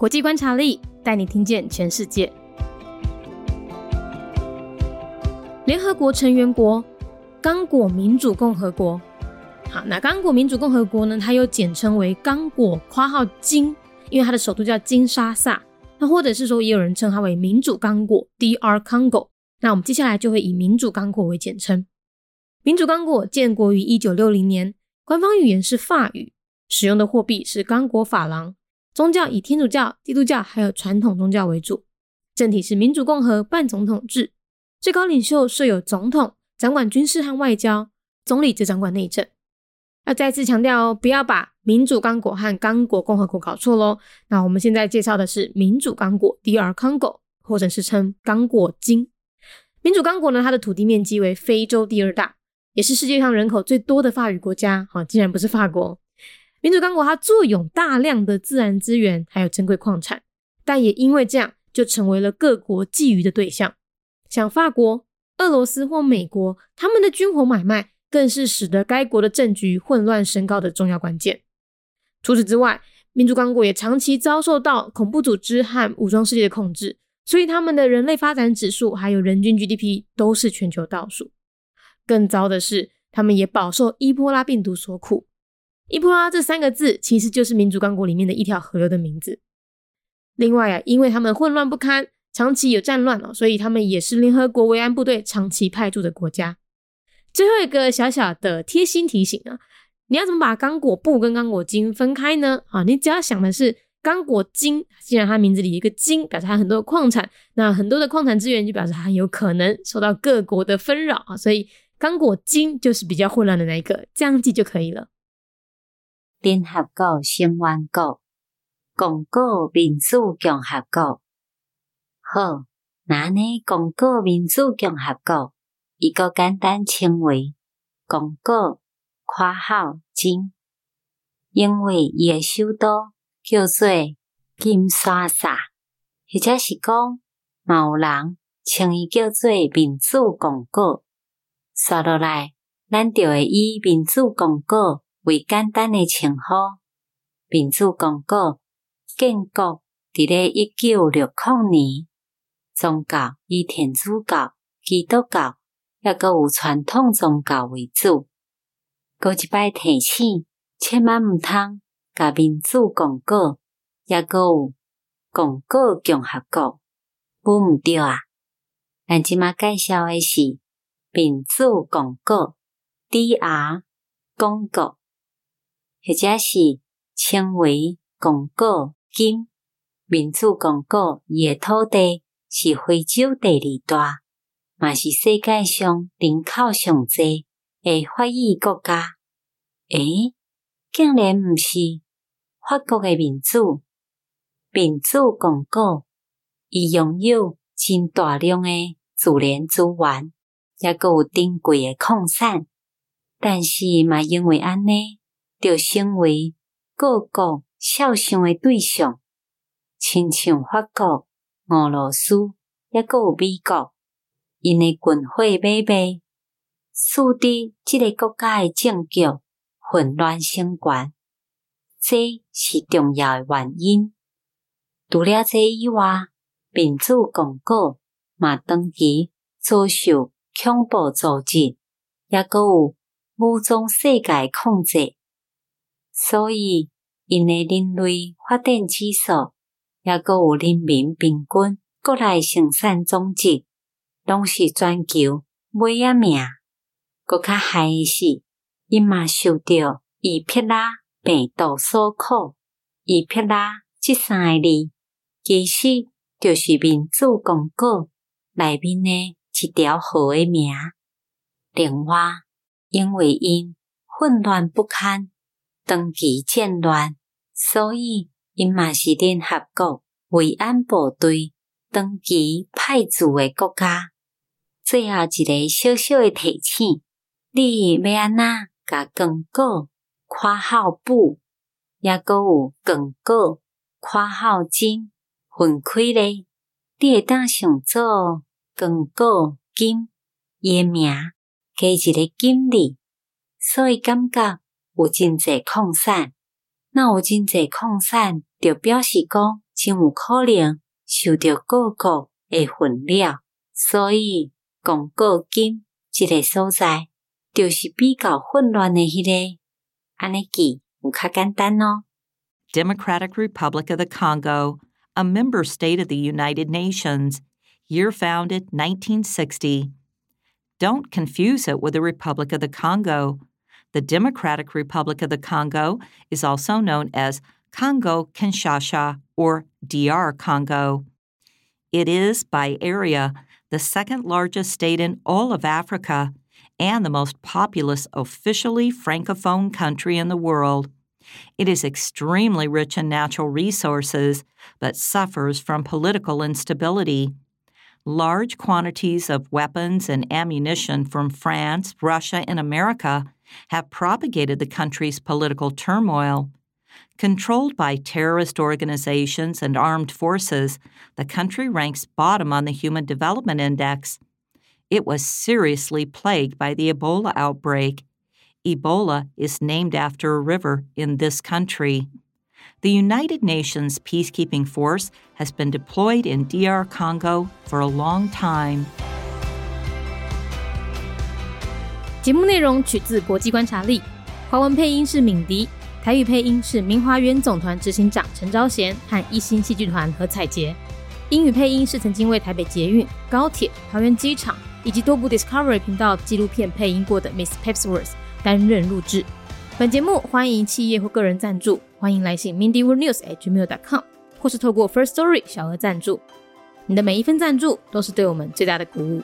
国际观察力带你听见全世界。联合国成员国刚果民主共和国。好，那刚果民主共和国呢？它又简称为刚果（括号金），因为它的首都叫金沙萨。那或者是说，也有人称它为民主刚果 （DR Congo）。那我们接下来就会以民主刚果为简称。民主刚果建国于一九六零年，官方语言是法语，使用的货币是刚果法郎，宗教以天主教、基督教还有传统宗教为主，政体是民主共和半总统制，最高领袖设有总统，掌管军事和外交，总理则掌管内政。要再次强调哦，不要把民主刚果和刚果共和国搞错喽。那我们现在介绍的是民主刚果 （DR Congo），或者是称刚果金。民主刚果呢，它的土地面积为非洲第二大，也是世界上人口最多的法语国家。好，竟然不是法国。民主刚果它坐拥大量的自然资源，还有珍贵矿产，但也因为这样，就成为了各国觊觎的对象。像法国、俄罗斯或美国，他们的军火买卖。更是使得该国的政局混乱升高的重要关键。除此之外，民主刚果也长期遭受到恐怖组织和武装势力的控制，所以他们的人类发展指数还有人均 GDP 都是全球倒数。更糟的是，他们也饱受伊波拉病毒所苦。伊波拉这三个字其实就是民主刚果里面的一条河流的名字。另外啊，因为他们混乱不堪，长期有战乱哦，所以他们也是联合国维安部队长期派驻的国家。最后一个小小的贴心提醒啊，你要怎么把刚果布跟刚果金分开呢？啊，你只要想的是刚果金，既然它名字里一个金，表示它很多的矿产，那很多的矿产资源就表示它很有可能受到各国的纷扰啊，所以刚果金就是比较混乱的那一个，这样记就可以了。联合国成员国，刚果民主共和国。好，那呢，刚果民主共和国。一个简单称为“公果”（括号金），因为伊个首都叫做金沙萨，或者是讲某人称伊叫做“民主公果”。刷落来，咱就会以“民主公果”为简单诶称呼。民主公果建国伫咧一九六零年，宗教以天主教、基督教。抑阁有传统宗教为主，过一摆提醒，千万毋通甲民主共果，也阁有共果共和国，不毋对啊！咱即马介绍诶是民主共果 （D.R. 共国），或者是称为共果金。民主共果伊诶土地是非洲第二大。嘛是世界上人口上济诶法语国家，诶，竟然毋是法国诶民主民主共和，伊拥有真大量诶自然资源，也阁有珍贵诶矿产，但是嘛因为安尼，就成为各国肖像诶对象，亲像法国、俄罗斯，也阁有美国。因诶军火买卖，使得即个国家诶政局混乱升悬，这是重要诶原因。除了这以外，民主共和嘛长期遭受恐怖组织，也阁有武装世界控制，所以因诶人类发展指数，也阁有人民平均国内生产总值。拢是全球尾啊名，搁较害诶是，因嘛受到伊撇拉病毒所苦。伊撇拉即三个字，其实就是民主公告内面诶一条河诶名。另外，因为因混乱不堪，长期战乱，所以因嘛是联合国维安部队长期派驻诶国家。最后一个小小诶提醒，你要安怎甲广告、括号布，也阁有广告、括号金分开咧？你会当想做广告金，伊诶名加一个金字，所以感觉有真济矿产。那有真济矿产，就表示讲真有可能受到各国的混淆，所以广告金这个所在就是比较混乱的迄个。安尼记有较简单哦。Democratic Republic of the Congo, a member state of the United Nations, year founded 1960. Don't confuse it with the Republic of the Congo. The Democratic Republic of the Congo is also known as Congo Kinshasa or DR Congo. It is, by area, the second largest state in all of Africa and the most populous officially francophone country in the world. It is extremely rich in natural resources, but suffers from political instability. Large quantities of weapons and ammunition from France, Russia, and America have propagated the country's political turmoil. Controlled by terrorist organizations and armed forces, the country ranks bottom on the Human Development Index. It was seriously plagued by the Ebola outbreak. Ebola is named after a river in this country. The United Nations peacekeeping force has been deployed in DR Congo for a long time. 节目内容取自国际观察力，华文配音是敏迪，台语配音是明华园总团执行长陈昭贤和一星戏剧团何彩杰，英语配音是曾经为台北捷运、高铁、桃园机场以及多部 Discovery 频道纪录片配音过的 Miss Pepsworth 担任录制。本节目欢迎企业或个人赞助， 欢迎来信 mindyworldnews@gmail.com，或是透过 First Story 小额赞助。你的每一份赞助都是对我们最大的鼓舞。